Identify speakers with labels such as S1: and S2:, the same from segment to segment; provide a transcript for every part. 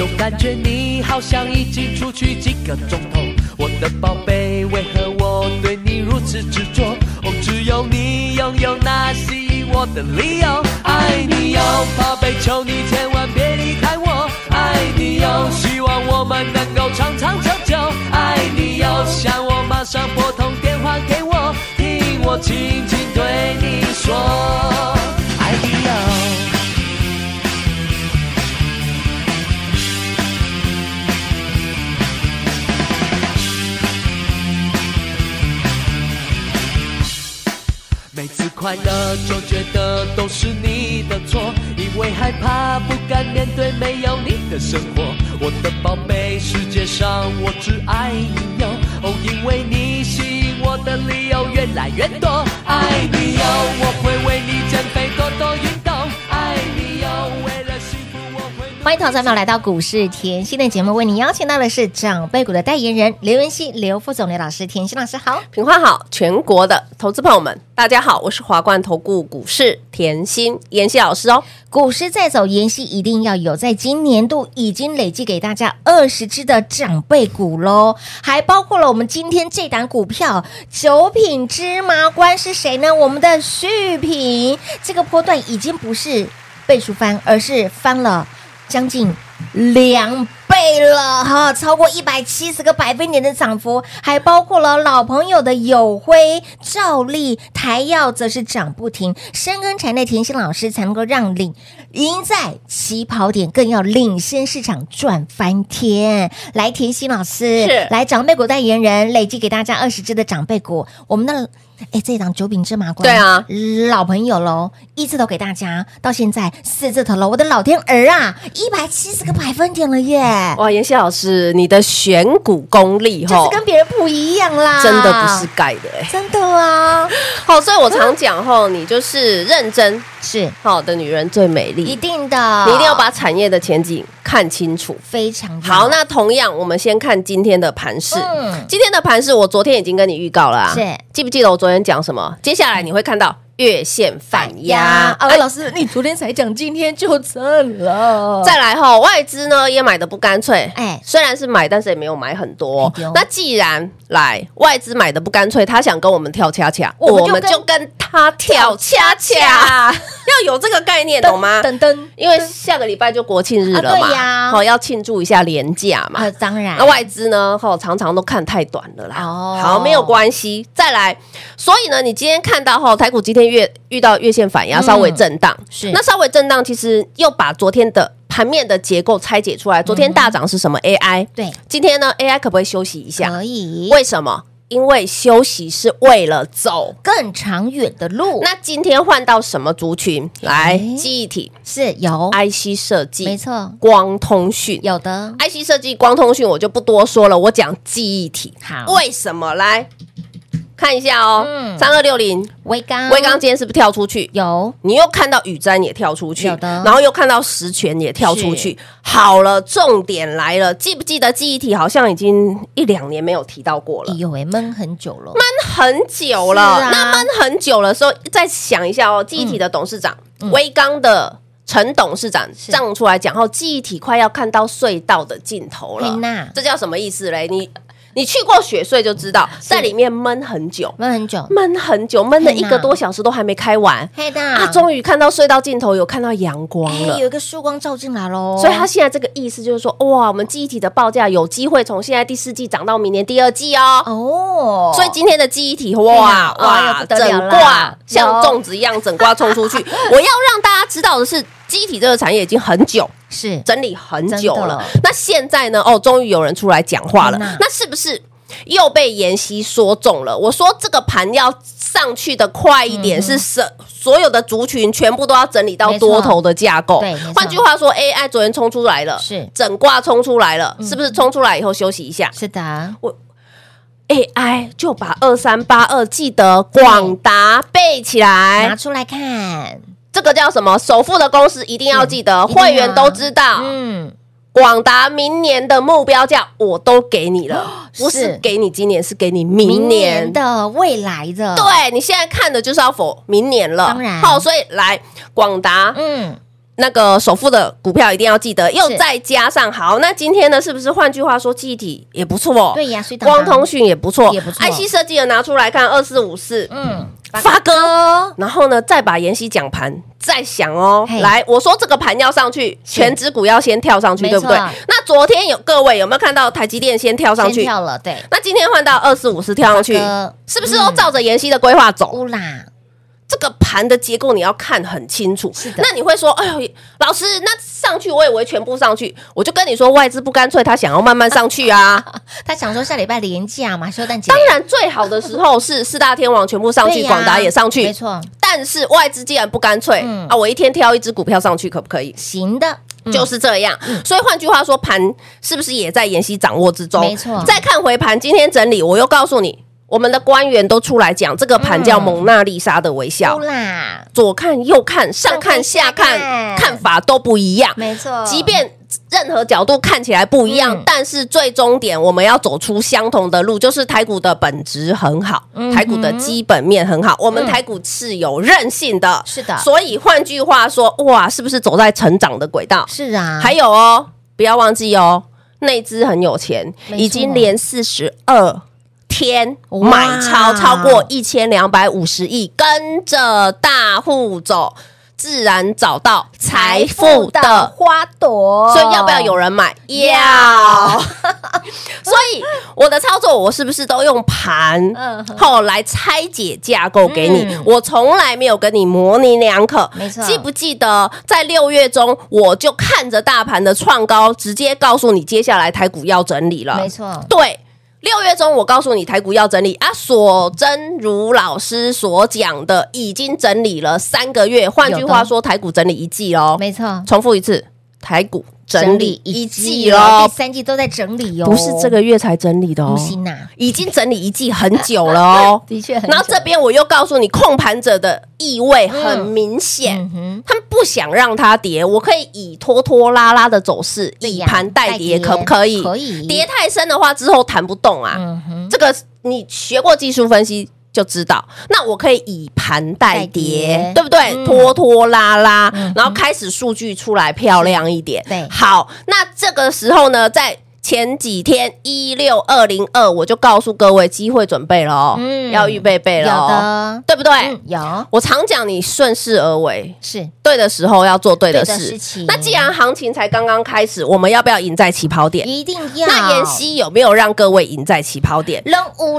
S1: 就感觉你好像已经出去几个钟头。我的宝贝，为何我对你如此执着？哦，只有你拥有那吸引我的理由。爱你哟，宝贝，求你千万别离开我。爱你哟，希望我们能够长长久久。爱你哟，想我马上拨爱的就觉得都是你的错，因为害怕不敢面对没有你的生活。我的宝贝，世界上我只爱你哟，哦，因为你吸引我的理由越来越多。爱你哟，我会为你减肥多多
S2: 欢迎投资朋友来到股市甜心的节目，为你邀请到的是长辈股的代言人刘文熙、刘副总、刘老师，甜心老师好，
S3: 品花好，全国的投资朋友们。大家好，我是华冠投顾股市甜心妍希老师哦。
S2: 股市在走，妍希一定要有，在今年度已经累计给大家二十只的长辈股喽，还包括了我们今天这档股票九品芝麻官是谁呢？我们的续品，这个波段已经不是倍数翻，而是翻了将近两倍了哈，超过一百七十个百分点的涨幅，还包括了老朋友的友辉、兆利、台耀，则是涨不停。深耕产业的甜心老师才能够让领赢在起跑点，更要领先市场赚翻天。来，甜心老师
S3: 是
S2: 来长辈股代言人，累计给大家二十只的长辈股，我们的。哎，这档九品芝麻官，
S3: 对啊，
S2: 老朋友喽，一字头给大家，到现在四字头了，我的老天儿啊，一百七十个百分点了耶！
S3: 哇，妍希老师，你的选股功力哈，
S2: 就是跟别人不一样啦，
S3: 真的不是盖的哎，
S2: 真的啊，
S3: 好，所以我常讲吼，你就是认真
S2: 是。
S3: 好的女人最美丽，
S2: 一定的，
S3: 你一定要把产业的前景看清楚，
S2: 非常
S3: 好。那同样，我们先看今天的盘势，嗯，今天的盘势我昨天已经跟你预告了啊，
S2: 是。
S3: 记不记得我昨天讲什么？接下来你会看到月线反压。
S2: 哎，老师，你昨天才讲，今天就赚了。
S3: 再来哈，外资呢也买的不干脆。
S2: 哎，
S3: 虽然是买，但是也没有买很多。
S2: 哎、
S3: 那既然来外资买的不干脆，他想跟我们跳恰恰，我们就跟他 跳恰恰。要有这个概念，懂吗？
S2: 等等，
S3: 因为下个礼拜就国庆日了嘛。对呀，好要庆祝一下连假嘛。
S2: 当然。
S3: 那外资呢？哈，常常都看太短了啦。哦，好，没有关系。再来，所以呢，你今天看到哈，台股今天月遇到月线反压，稍微震荡。是。那稍微震荡，其实又把昨天的盘面的结构拆解出来。昨天大涨是什么？AI。对。今天呢，AI 可不可以休息一下？
S2: 可以。
S3: 为什么？因为休息是为了走
S2: 更长远的路。
S3: 那今天换到什么族群？来，记忆体
S2: 是有
S3: IC 设计，
S2: 没错，
S3: 光通讯
S2: 有的
S3: IC 设计、光通讯我就不多说了，我讲记忆体。
S2: 好，
S3: 为什么？来。看一下哦，三二六零
S2: 威刚，
S3: 威刚今天是不是跳出去？
S2: 有，
S3: 你又看到宇瞻也跳出去，
S2: 有的，
S3: 然后又看到石泉也跳出去。好了，重点来了，记不记得记忆体好像已经一两年没有提到过了？
S2: 有哎，闷很久了，
S3: 闷很久了。啊、那闷很久了时候，再想一下哦，记忆体的董事长威刚、嗯、的陈董事长站出来讲后，记忆体快要看到隧道的尽头了。这叫什么意思嘞？你？你去过雪隧就知道，在里面闷很久，
S2: 闷很久，
S3: 闷很久，闷了一个多小时都还没开完。
S2: 黑的
S3: 啊，终于看到隧道尽头，有看到阳光了，
S2: 有一个曙光照进来喽。
S3: 所以他现在这个意思就是说，哇，我们记忆体的报价有机会从现在第四季涨到明年第二季哦。哦，所以今天的记忆体，哇哇，整挂像粽子一样整挂冲出去。我要让大家知道的是，记忆体这个产业已经很久。是整理很久了，那现在呢？哦，终于有人出来讲话了。那是不是又被妍希说中了。我说这个盘要上去的快一点，是所所有的族群全部都要整理到多头的架构。对，换句话说，AI 昨天冲出来了，是整挂冲出来了，是不是冲出来以后休息一下？
S2: 是的，
S3: 我 AI 就把二三八二记得广达背起来，
S2: 拿出来看。
S3: 这个叫什么？首富的公司一定要记得，会员都知道。嗯，广达明年的目标价我都给你了，不是给你今年，是给你明年
S2: 的未来的。
S3: 对，你现在看的就是要否明年了。当然，好，所以来广达，嗯，那个首富的股票一定要记得，又再加上好，那今天呢，是不是换句话说，记忆体也不错？
S2: 对呀，
S3: 光通讯也不错，也不错。IC 设计的拿出来看，二四五四，嗯。发哥，然后呢，再把妍希讲盘再想哦。来，我说这个盘要上去，全指股要先跳上去，对不对？那昨天有各位有没有看到台积电先跳上去？
S2: 跳了，对。
S3: 那今天换到二四五四跳上去，是不是都照着妍希的规划走？
S2: 啦。
S3: 这个盘的结构你要看很清楚。是的。那你会说，哎呦，老师，那上去我以为全部上去，我就跟你说，外资不干脆，他想要慢慢上去啊。
S2: 他想说下礼拜连假嘛，休蛋节。
S3: 当然，最好的时候是四大天王全部上去，广达也上去，
S2: 没错。
S3: 但是外资既然不干脆，啊，我一天挑一只股票上去，可不可以？
S2: 行的，
S3: 就是这样。所以换句话说，盘是不是也在妍希掌握之中？
S2: 没错。
S3: 再看回盘，今天整理，我又告诉你。我们的官员都出来讲，这个盘叫蒙娜丽莎的微笑，嗯、左看右看，上看下看，看法都不一样。没错，即便任何角度看起来不一样，嗯、但是最终点我们要走出相同的路，就是台股的本质很好，嗯、台股的基本面很好，我们台股是有韧性的，是的。所以换句话说，哇，是不是走在成长的轨道？
S2: 是啊。
S3: 还有哦，不要忘记哦，内资很有钱，已经连四十二。天买超超过一千两百五十亿，跟着大户走，自然找到财富的花朵。所以要不要有人买？要。所以我的操作，我是不是都用盘后来拆解架构给你？我从来没有跟你模棱两可。没错，记不记得在六月中，我就看着大盘的创高，直接告诉你，接下来台股要整理了。没错，对。六月中，我告诉你台股要整理啊，所真如老师所讲的，已经整理了三个月。换句话说，台股整理一季哦，没错。重复一次，台股整理一季喽，
S2: 第三季都在整理哦，
S3: 不是这个月才整理的哦，已经整理一季很久了哦，的确。然后这边我又告诉你，控盘者的意味很明显，他们不想让它跌，我可以以拖拖拉拉的走势，以盘代跌，可不可以？可以。跌太深的话，之后弹不动啊。这个你学过技术分析就知道。那我可以以盘代跌，对不对？拖拖拉拉，然后开始数据出来漂亮一点。对，好，那这个时候呢，在。前几天一六二零二，我就告诉各位机会准备了哦，嗯，要预备备了，有的，对不对？有。我常讲你顺势而为，是对的时候要做对的事。那既然行情才刚刚开始，我们要不要赢在起跑点？
S2: 一定要。
S3: 那妍希有没有让各位赢在起跑点？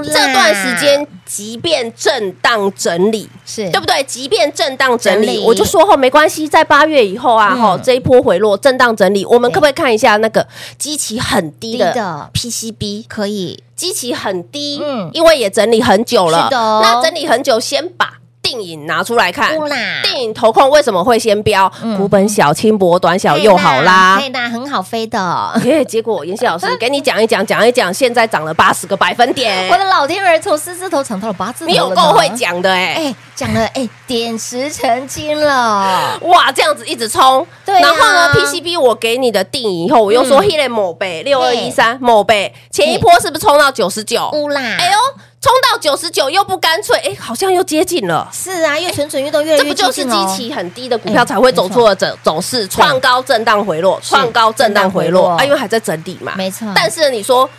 S3: 这段时间，即便震荡整理，是对不对？即便震荡整理，我就说后没关系，在八月以后啊，哈，这一波回落震荡整理，我们可不可以看一下那个基期很低的 PCB 可以，基期很低，嗯，因为也整理很久了，是的，那整理很久，先把。电影拿出来看，电影投控为什么会先飙？股本小、轻薄、短小又好拉，
S2: 对的，很好飞的。
S3: 耶，结果妍希老师给你讲一讲，讲一讲，现在涨了八十个百分点。
S2: 我的老天儿，从四字头涨到了八字头，
S3: 你有够会讲的哎！
S2: 哎，讲了哎，点石成金了，
S3: 哇，这样子一直冲。对，然后呢，PCB 我给你的定以后，我又说 Helen 某倍六二一三某倍，前一波是不是冲到九十九？乌啦，哎呦。冲到九十九又不干脆，哎，好像又接近了。
S2: 是啊，越蠢蠢欲动越。这不
S3: 就是基期很低的股票才会走错的走走势，创高震荡回落，创高震荡回落，啊，因为还在整理嘛。没错。但是你说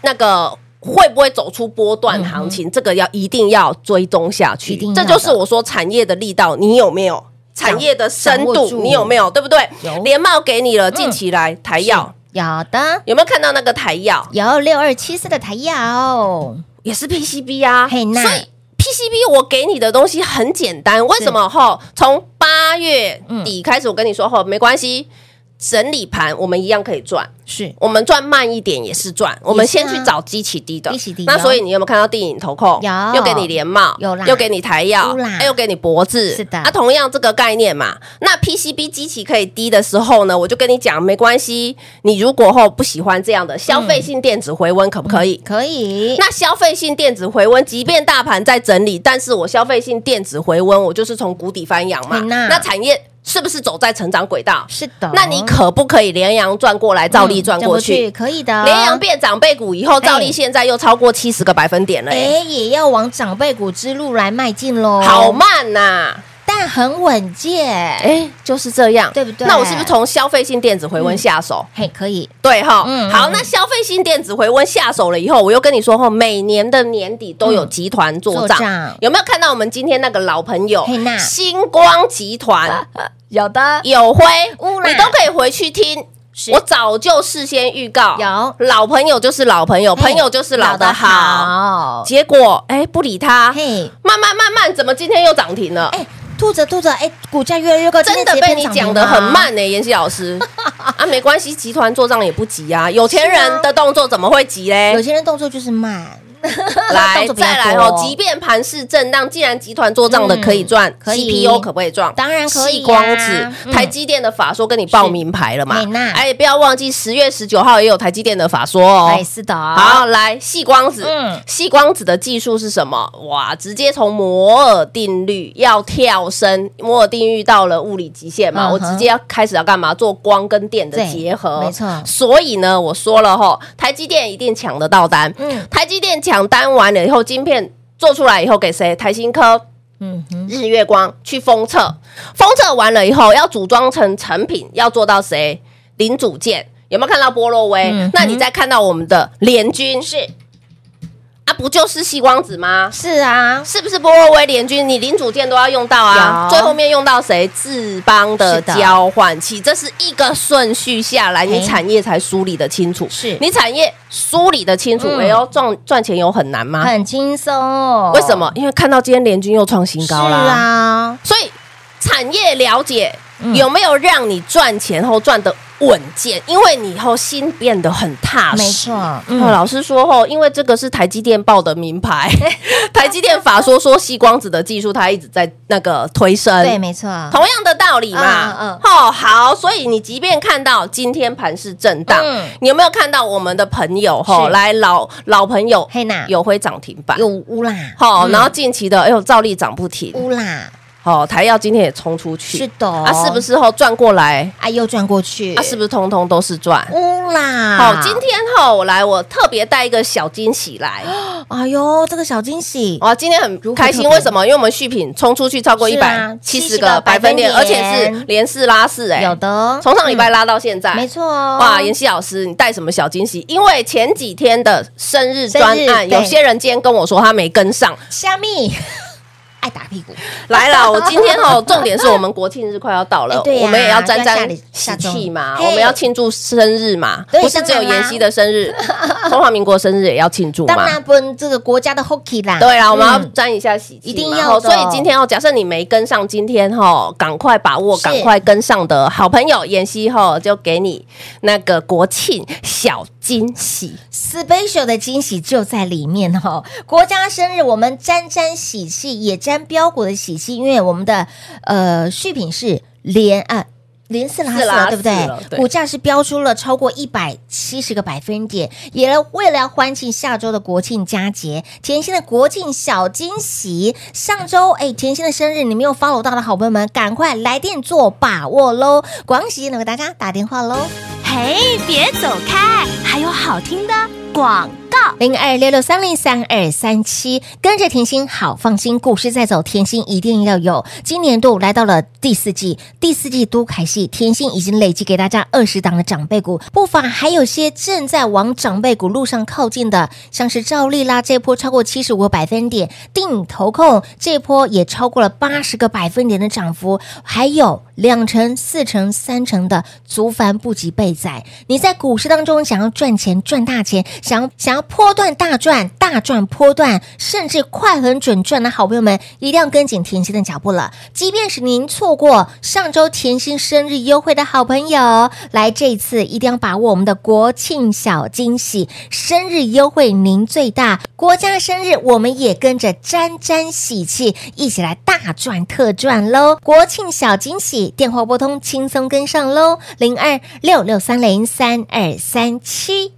S3: 那个会不会走出波段行情？这个要一定要追踪下去。这就是我说产业的力道，你有没有？产业的深度，你有没有？对不对？有。联茂给你了，近期来台药
S2: 有的，
S3: 有没有看到那个台药？
S2: 有六二七四的台药。
S3: 也是 PCB 啊，所以 PCB 我给你的东西很简单。为什么？哈，从八月底开始，我跟你说，哈，没关系，整理盘，我们一样可以赚。
S2: 是
S3: 我们赚慢一点也是赚，我们先去找基期低的，
S2: 基期低。
S3: 那所以你有没有看到电影投控？
S2: 有，
S3: 又给你联茂，
S2: 有啦，
S3: 又给你台药，又给你脖子，
S2: 是的。
S3: 啊，同样这个概念嘛。那 PCB 基期可以低的时候呢，我就跟你讲，没关系。你如果后不喜欢这样的消费性电子回温，可不可以？
S2: 可以。
S3: 那消费性电子回温，即便大盘在整理，但是我消费性电子回温，我就是从谷底翻扬嘛。那产业。是不是走在成长轨道？
S2: 是的，
S3: 那你可不可以连阳转过来，照例转过去？
S2: 可以的。
S3: 连阳变长辈股以后，照例现在又超过七十个百分点了，
S2: 哎，也要往长辈股之路来迈进喽。
S3: 好慢呐，
S2: 但很稳健，
S3: 哎，就是这样，
S2: 对不对？
S3: 那我是不是从消费性电子回温下手？
S2: 嘿，可以，
S3: 对哈。好，那消费性电子回温下手了以后，我又跟你说哈，每年的年底都有集团做账，有没有看到我们今天那个老朋友？星光集团。
S2: 有的
S3: 有辉，你都可以回去听。我早就事先预告，
S2: 有
S3: 老朋友就是老朋友，朋友就是老的好。结果哎，不理他，嘿，慢慢慢慢，怎么今天又涨停了？哎，
S2: 吐着吐着，哎，股价越来越高，
S3: 真的被你讲的很慢呢，妍希老师。啊，没关系，集团做账也不急啊。有钱人的动作怎么会急嘞？
S2: 有钱人动作就是慢。
S3: 来，再来哦！即便盘势震荡，既然集团做账的可以赚，CPU 可不可以赚？
S2: 当然可以。
S3: 矽光子，台积电的法说跟你报名牌了嘛？哎，不要忘记十月十九号也有台积电的法说哦。
S2: 是的。
S3: 好，来，细光子，嗯，矽光子的技术是什么？哇，直接从摩尔定律要跳升，摩尔定律到了物理极限嘛？我直接要开始要干嘛？做光跟电的结合，没错。所以呢，我说了哈，台积电一定抢得到单。嗯，台积电。抢单完了以后，晶片做出来以后给谁？台新科、嗯，日月光去封测，封测完了以后要组装成成品，要做到谁？零组件有没有看到波若威？嗯、那你再看到我们的联军是。啊，不就是西光子吗？
S2: 是啊，
S3: 是不是波若威联军？你零组件都要用到啊，最后面用到谁？智邦的交换器，这是一个顺序下来，你产业才梳理得清楚。是你产业梳理得清楚，哎呦，赚赚钱有很难吗？
S2: 很轻松。
S3: 为什么？因为看到今天联军又创新高了。
S2: 是啊，
S3: 所以产业了解有没有让你赚钱后赚得稳健，因为你以后心变得很踏实。没错，嗯，老师说后，因为这个是台积电报的名牌，台积电法说说吸光子的技术，它一直在那个推升。
S2: 对，没错，
S3: 同样的道理嘛。嗯，哦，好，所以你即便看到今天盘势震荡，你有没有看到我们的朋友哈来老老朋友
S2: 嘿娜
S3: 有会涨停板，
S2: 有乌啦，
S3: 好，然后近期的哎呦照例涨不停，
S2: 乌啦。
S3: 哦，台药今天也冲出去，
S2: 是的，
S3: 啊，是不是后转过来，
S2: 啊，又转过去，
S3: 啊，是不是通通都是赚？
S2: 嗯啦！
S3: 好，今天后我来，我特别带一个小惊喜来。
S2: 哎呦，这个小惊喜，
S3: 哇，今天很开心，为什么？因为我们续品冲出去超过一百七十个百分点，而且是连四拉四，哎，
S2: 有的，
S3: 从上礼拜拉到现在，
S2: 没错。
S3: 哇，妍希老师，你带什么小惊喜？因为前几天的生日专案，有些人今天跟我说他没跟上，
S2: 虾米。爱打屁股。
S3: 来了！我今天哦，重点是我们国庆日快要到了，我们也要沾沾喜气嘛，我们要庆祝生日嘛，不是只有妍希的生日，中华民国生日也要庆祝嘛。
S2: 当然不能这个国家的 Hockey 啦，
S3: 对啦，我们要沾一下喜气，
S2: 一定要。
S3: 所以今天哦，假设你没跟上，今天哈，赶快把握，赶快跟上的好朋友妍希哈，就给你那个国庆小惊喜
S2: ，special 的惊喜就在里面哈。国家生日，我们沾沾喜气也。沾标股的喜气，因为我们的呃续品是连啊连四拉四了，对不对？对，股价是飙出了超过一百七十个百分点，也为了要欢庆下周的国庆佳节，甜心的国庆小惊喜。上周哎，甜心的生日，你没有 follow 到的好朋友们，赶快来电做把握喽！广喜能给大家打电话喽。
S4: 嘿，别走开，还有好听的广。
S2: 零二六六三零三二三七，跟着甜心好放心，股市在走，甜心一定要有。今年度来到了第四季，第四季都凯系，甜心已经累计给大家二十档的长辈股，不乏还有些正在往长辈股路上靠近的，像是兆利啦，这波超过七十五个百分点，定投控这波也超过了八十个百分点的涨幅，还有两成、四成、三成的足凡不及备载。你在股市当中想要赚钱赚大钱，想要想要。波段大赚、大赚波段，甚至快、狠、准赚的好朋友们，一定要跟紧甜心的脚步了。即便是您错过上周甜心生日优惠的好朋友，来这一次一定要把握我们的国庆小惊喜，生日优惠您最大，国家生日我们也跟着沾沾喜气，一起来大赚特赚喽！国庆小惊喜，电话拨通，轻松跟上喽，零二六六三零三二三七。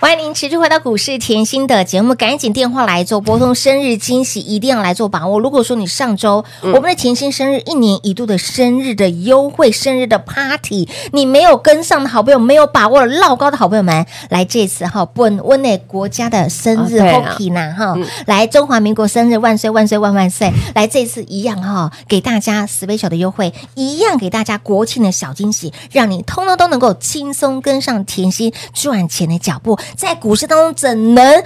S2: 欢迎您持续回到股市甜心的节目，赶紧电话来做拨通生日惊喜，一定要来做把握。如果说你上周、嗯、我们的甜心生日一年一度的生日的优惠、生日的 party，你没有跟上的好朋友，没有把握了绕高的好朋友们，来这次哈，本温内国家的生日 happy 呐哈，来中华民国生日万岁万岁万万岁！来这次一样哈，给大家 special 的优惠，一样给大家国庆的小惊喜，让你通通都能够轻松跟上甜心赚钱的脚步。在股市当中怎能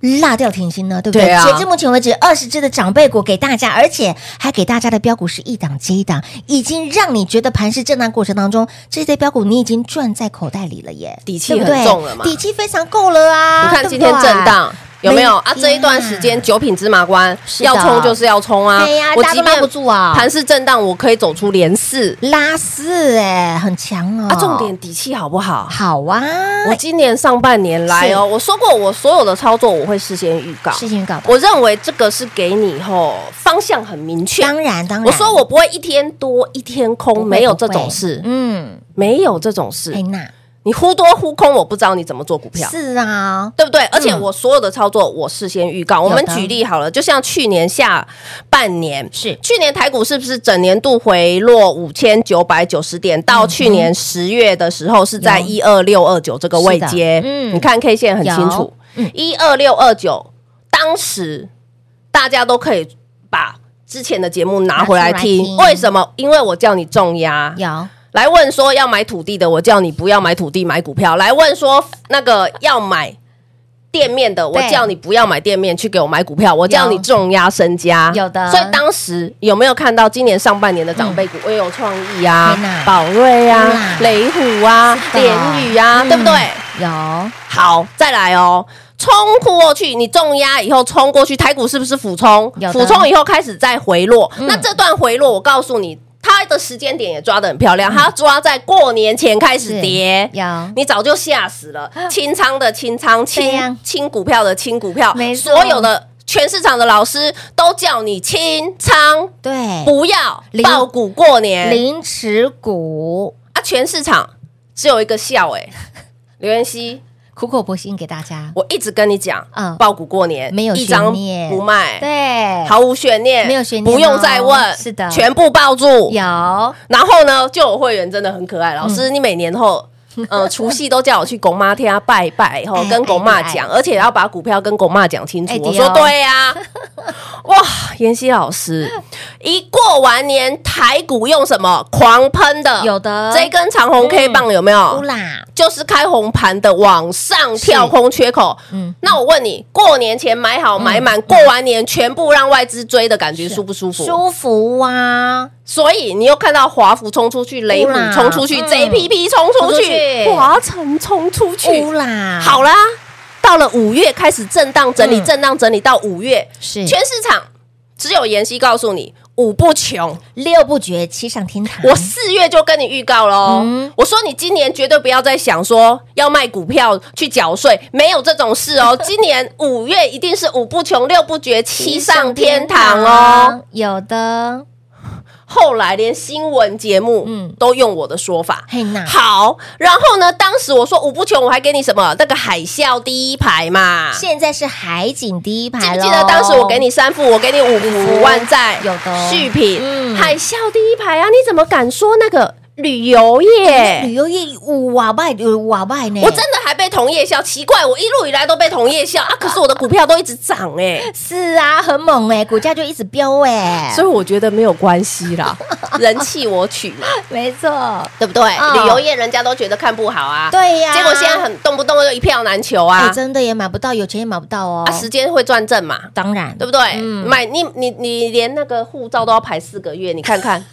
S2: 落掉甜心呢？对不对？对啊、截至目前为止，二十只的长辈股给大家，而且还给大家的标股是一档接一档，已经让你觉得盘是震荡过程当中，这些标股你已经赚在口袋里了耶，
S3: 底气很重了嘛，
S2: 底气非常够了啊！
S3: 你看今天震荡。有没有啊？这一段时间九品芝麻官要冲就是要冲啊！
S2: 我即便不住啊，
S3: 盘势震荡，我可以走出连四
S2: 拉四，哎，很强哦！
S3: 啊，重点底气好不好？
S2: 好啊！
S3: 我今年上半年来哦，我说过我所有的操作我会事先预告，
S2: 事先预告。
S3: 我认为这个是给你吼方向很明确。
S2: 当然，当然，
S3: 我说我不会一天多一天空，没有这种事。嗯，没有这种事。你忽多忽空，我不知道你怎么做股票。
S2: 是啊，
S3: 对不对？而且我所有的操作，我事先预告。我们举例好了，就像去年下半年，是去年台股是不是整年度回落五千九百九十点？到去年十月的时候，是在一二六二九这个位阶。嗯，你看 K 线很清楚，一二六二九，当时大家都可以把之前的节目拿回来听。为什么？因为我叫你重压。有。来问说要买土地的，我叫你不要买土地，买股票。来问说那个要买店面的，我叫你不要买店面，去给我买股票。我叫你重压身家，有的。所以当时有没有看到今年上半年的长辈股？我有创意啊，宝瑞啊，雷虎啊，联宇啊，对不对？
S2: 有。
S3: 好，再来哦，冲过去，你重压以后冲过去，台股是不是俯冲？俯冲以后开始再回落。那这段回落，我告诉你。它的时间点也抓得很漂亮，它抓在过年前开始跌，有你早就吓死了。清仓的清仓，清清股票的清股票，所有的全市场的老师都叫你清仓，对，不要爆股过年，
S2: 零持股
S3: 啊！全市场只有一个笑哎，刘元熙。
S2: 苦口婆心给大家，
S3: 我一直跟你讲，嗯，爆股过年没有一张，不卖，
S2: 对，
S3: 毫无悬念，
S2: 没有悬念，
S3: 不用再问，
S2: 是的，
S3: 全部抱住，
S2: 有。
S3: 然后呢，就有会员真的很可爱，老师，你每年后，呃，除夕都叫我去公妈天拜拜，然后跟公妈讲，而且要把股票跟公妈讲清楚。我说对呀。哇，妍希老师，一过完年台股用什么狂喷的？
S2: 有的，
S3: 这根长红 K 棒有没有？就是开红盘的往上跳空缺口。嗯，那我问你，过年前买好买满，过完年全部让外资追的感觉舒不舒服？
S2: 舒服啊！
S3: 所以你又看到华孚冲出去，雷虎冲出去，JPP 冲出去，华晨冲出去。啦，好啦。到了五月开始震荡整理，震荡整理到五月，是。全市场只有妍希告诉你五不穷。
S2: 六不绝七上天堂。
S3: 我四月就跟你预告喽，我说你今年绝对不要再想说要卖股票去缴税，没有这种事哦。今年五月一定是五不穷六不绝七上天堂哦，
S2: 有的。
S3: 后来连新闻节目嗯。都用我的说法，嗯、好，然后呢，当时我说五不穷，我还给你什么？那个海啸第一排嘛，
S2: 现在是海景第一排，记不
S3: 记得当时我给你三副，我给你五五万在有的。续品，嗯、海啸第一排啊，你怎么敢说那个？旅游业，
S2: 旅游业五瓦拜，五瓦拜呢？
S3: 我真的还被同业笑，奇怪，我一路以来都被同业笑啊，可是我的股票都一直涨哎、欸，
S2: 是啊，很猛哎、欸，股价就一直飙哎、欸，
S3: 所以我觉得没有关系啦，人气我取嘛，
S2: 没错，
S3: 对不对？
S2: 哦、
S3: 旅游业人家都觉得看不好啊，
S2: 对呀、啊，
S3: 结果现在很动不动就一票难求啊，
S2: 欸、真的也买不到，有钱也买不到哦，
S3: 啊，时间会转正嘛，
S2: 当然，
S3: 对不对？嗯、买你你你连那个护照都要排四个月，你看看。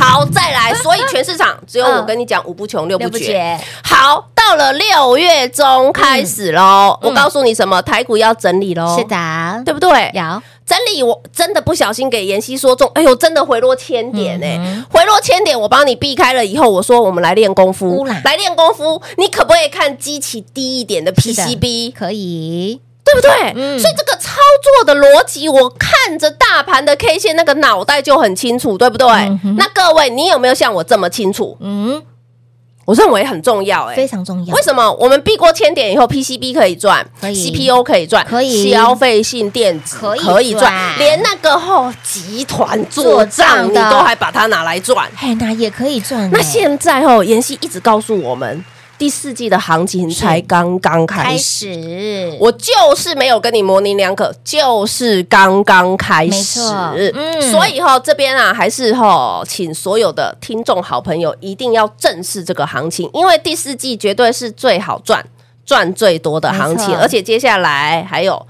S3: 好，再来，所以全市场只有我跟你讲五不穷六不绝。好，到了六月中开始喽，我告诉你什么？台股要整理喽，
S2: 是的，
S3: 对不对？
S2: 有
S3: 整理，我真的不小心给妍希说中，哎呦，真的回落千点哎，回落千点，我帮你避开了以后，我说我们来练功夫，来练功夫，你可不可以看机器低一点的 PCB？
S2: 可以。
S3: 对不对？嗯、所以这个操作的逻辑，我看着大盘的 K 线，那个脑袋就很清楚，对不对？嗯、那各位，你有没有像我这么清楚？嗯，我认为很重要、欸，哎，
S2: 非常重要。
S3: 为什么？我们避过千点以后，PCB 可以赚，可以，CPU 可以赚，
S2: 可以，
S3: 消费性电子可以可以赚，连那个后集团做账你都还把它拿来赚，
S2: 嘿，那也可以赚。
S3: 那现在哦，妍希一直告诉我们。第四季的行情才刚刚开始，我就是没有跟你模棱两可，就是刚刚开始。嗯，所以哈这边啊，还是哈，请所有的听众好朋友一定要正视这个行情，因为第四季绝对是最好赚、赚最多的行情，而且接下来还有。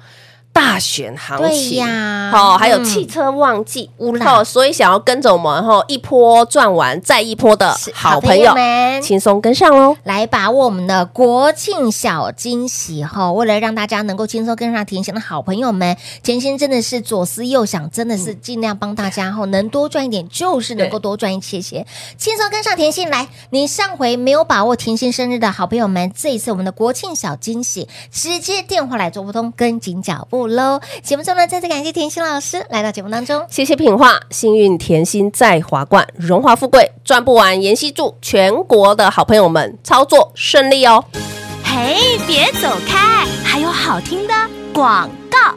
S3: 大选行情呀，好，还有汽车旺季，哦，所以想要跟着我们后一波赚完再一波的好朋友们，轻松跟上喽，
S2: 来把握我们的国庆小惊喜哈！为了让大家能够轻松跟上甜心的好朋友们，甜心真的是左思右想，真的是尽量帮大家后能多赚一点就是能够多赚一些些，轻松跟上甜心来。你上回没有把握甜心生日的好朋友们，这一次我们的国庆小惊喜，直接电话来做不通，跟紧脚步。喽！节目中呢，再次感谢甜心老师来到节目当中，
S3: 谢谢品画，幸运甜心在华冠，荣华富贵赚不完。妍希祝全国的好朋友们操作顺利哦！
S4: 嘿，别走开，还有好听的广告。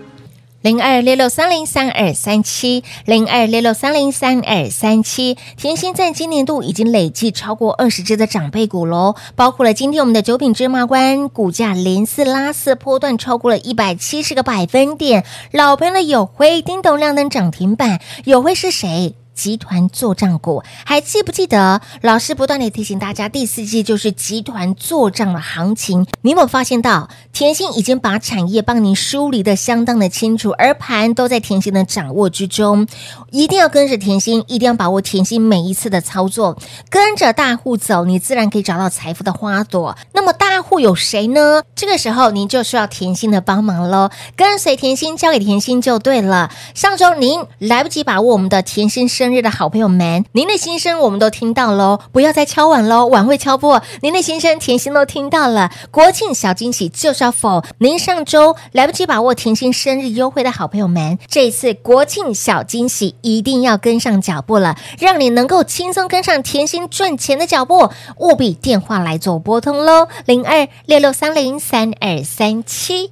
S2: 零二六六三零三二三七，零二六六三零三二三七。甜心在今年度已经累计超过二十只的长辈股喽，包括了今天我们的九品芝麻官股价连四拉四，波段超过了一百七十个百分点。老朋友的友辉、叮咚亮灯涨停板，友辉是谁？集团作帐股，还记不记得老师不断的提醒大家，第四季就是集团作帐的行情。你有没有发现到，甜心已经把产业帮您梳理的相当的清楚，而盘都在甜心的掌握之中。一定要跟着甜心，一定要把握甜心每一次的操作，跟着大户走，你自然可以找到财富的花朵。那么大户有谁呢？这个时候您就需要甜心的帮忙喽，跟随甜心，交给甜心就对了。上周您来不及把握我们的甜心生生日的好朋友们，您的心声我们都听到喽，不要再敲碗喽，碗会敲破。您的心声，甜心都听到了。国庆小惊喜就是要否您上周来不及把握甜心生日优惠的好朋友们，这次国庆小惊喜一定要跟上脚步了，让你能够轻松跟上甜心赚钱的脚步，务必电话来做拨通喽，零二六六三零三二三七。